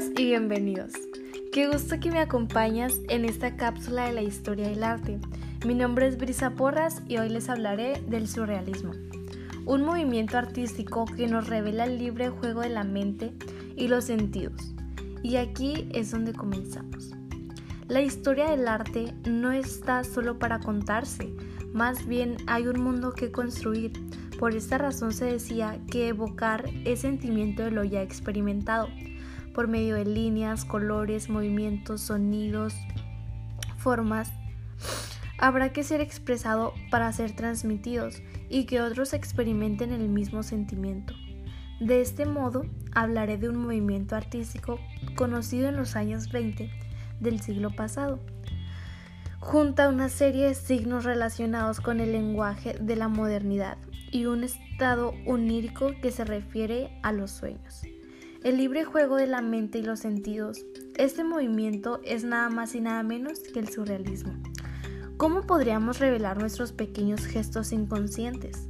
Y bienvenidos. Qué gusto que me acompañas en esta cápsula de la historia del arte. Mi nombre es Brisa Porras y hoy les hablaré del surrealismo, un movimiento artístico que nos revela el libre juego de la mente y los sentidos. Y aquí es donde comenzamos. La historia del arte no está solo para contarse, más bien hay un mundo que construir. Por esta razón se decía que evocar es sentimiento de lo ya experimentado por medio de líneas, colores, movimientos, sonidos, formas, habrá que ser expresado para ser transmitidos y que otros experimenten el mismo sentimiento. De este modo, hablaré de un movimiento artístico conocido en los años 20 del siglo pasado, junto a una serie de signos relacionados con el lenguaje de la modernidad y un estado onírico que se refiere a los sueños. El libre juego de la mente y los sentidos. Este movimiento es nada más y nada menos que el surrealismo. ¿Cómo podríamos revelar nuestros pequeños gestos inconscientes?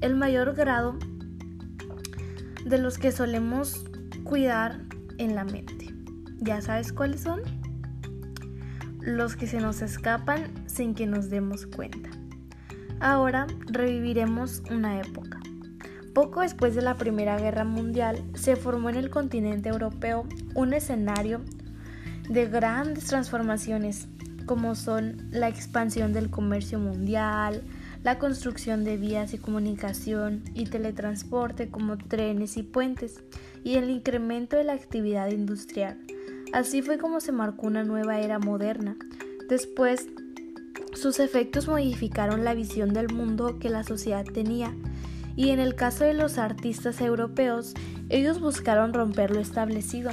El mayor grado de los que solemos cuidar en la mente. ¿Ya sabes cuáles son? Los que se nos escapan sin que nos demos cuenta. Ahora reviviremos una época. Poco después de la Primera Guerra Mundial se formó en el continente europeo un escenario de grandes transformaciones como son la expansión del comercio mundial, la construcción de vías y comunicación y teletransporte como trenes y puentes y el incremento de la actividad industrial. Así fue como se marcó una nueva era moderna. Después, sus efectos modificaron la visión del mundo que la sociedad tenía y en el caso de los artistas europeos, ellos buscaron romper lo establecido,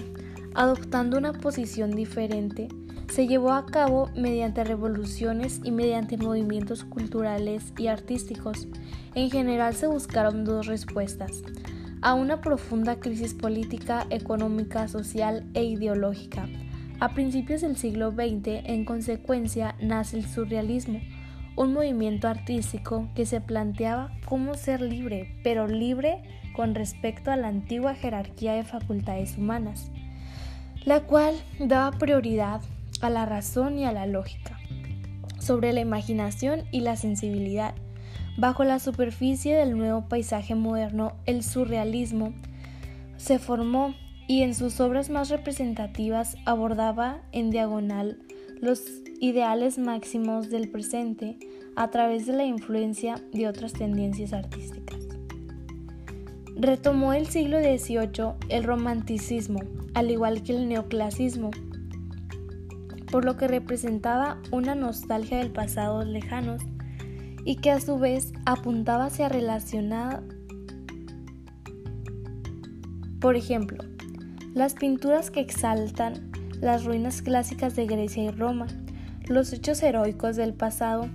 adoptando una posición diferente. Se llevó a cabo mediante revoluciones y mediante movimientos culturales y artísticos. En general se buscaron dos respuestas a una profunda crisis política, económica, social e ideológica. A principios del siglo XX, en consecuencia, nace el surrealismo, un movimiento artístico que se planteaba cómo ser libre, pero libre con respecto a la antigua jerarquía de facultades humanas, la cual daba prioridad a la razón y a la lógica, sobre la imaginación y la sensibilidad. Bajo la superficie del nuevo paisaje moderno, el surrealismo se formó y en sus obras más representativas abordaba en diagonal los ideales máximos del presente a través de la influencia de otras tendencias artísticas. Retomó el siglo XVIII el romanticismo, al igual que el neoclasismo, por lo que representaba una nostalgia del pasado lejanos y que a su vez apuntaba hacia relacionada. Por ejemplo, las pinturas que exaltan las ruinas clásicas de Grecia y Roma, los hechos heroicos del pasado,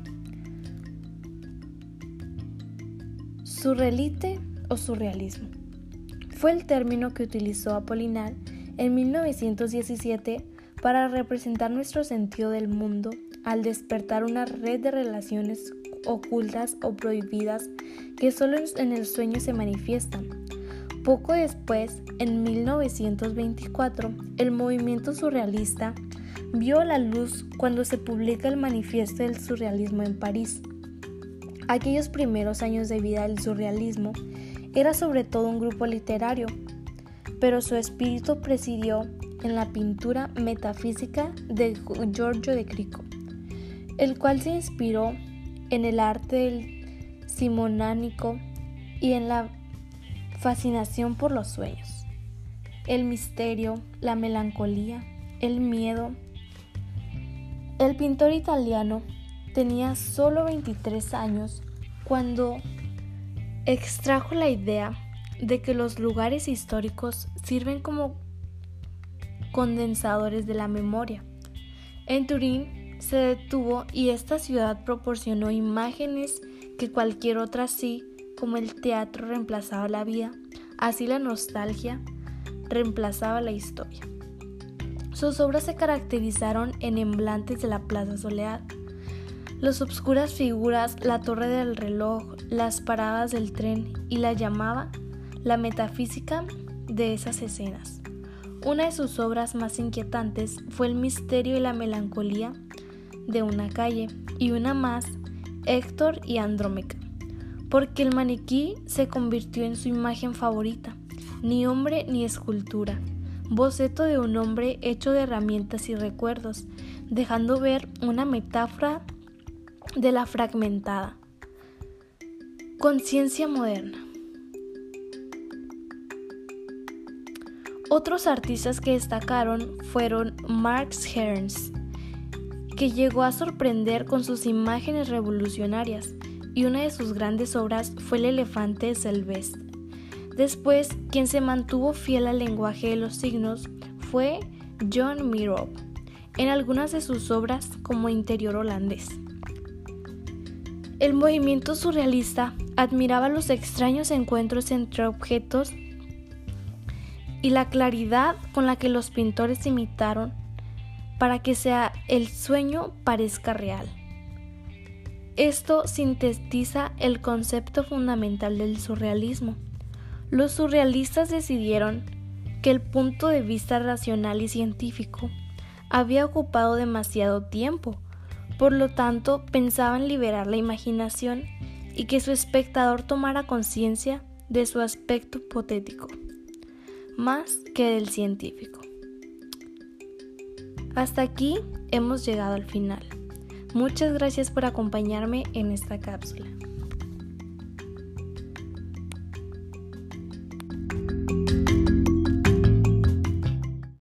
surrealite o surrealismo. Fue el término que utilizó Apolinar en 1917 para representar nuestro sentido del mundo al despertar una red de relaciones ocultas o prohibidas que solo en el sueño se manifiestan. Poco después, en 1924, el movimiento surrealista vio la luz cuando se publica el Manifiesto del Surrealismo en París. Aquellos primeros años de vida del surrealismo era sobre todo un grupo literario, pero su espíritu presidió en la pintura metafísica de Giorgio de Crico, el cual se inspiró en el arte del simonánico y en la fascinación por los sueños, el misterio, la melancolía, el miedo, el pintor italiano tenía solo 23 años cuando extrajo la idea de que los lugares históricos sirven como condensadores de la memoria. En Turín se detuvo y esta ciudad proporcionó imágenes que cualquier otra sí, como el teatro reemplazaba la vida, así la nostalgia reemplazaba la historia. Sus obras se caracterizaron en emblantes de la Plaza Solead, las obscuras figuras, la torre del reloj, las paradas del tren y la llamaba la metafísica de esas escenas. Una de sus obras más inquietantes fue El misterio y la melancolía de una calle y una más, Héctor y Andrómeca, porque el maniquí se convirtió en su imagen favorita, ni hombre ni escultura, boceto de un hombre hecho de herramientas y recuerdos, dejando ver una metáfora de la fragmentada. Conciencia moderna. Otros artistas que destacaron fueron Marx Herns, que llegó a sorprender con sus imágenes revolucionarias, y una de sus grandes obras fue El elefante de Selvest. Después, quien se mantuvo fiel al lenguaje de los signos fue John Mirov, en algunas de sus obras como Interior holandés. El movimiento surrealista admiraba los extraños encuentros entre objetos y la claridad con la que los pintores imitaron para que sea el sueño parezca real. Esto sintetiza el concepto fundamental del surrealismo. Los surrealistas decidieron que el punto de vista racional y científico había ocupado demasiado tiempo, por lo tanto pensaban liberar la imaginación y que su espectador tomara conciencia de su aspecto hipotético, más que del científico. Hasta aquí hemos llegado al final. Muchas gracias por acompañarme en esta cápsula.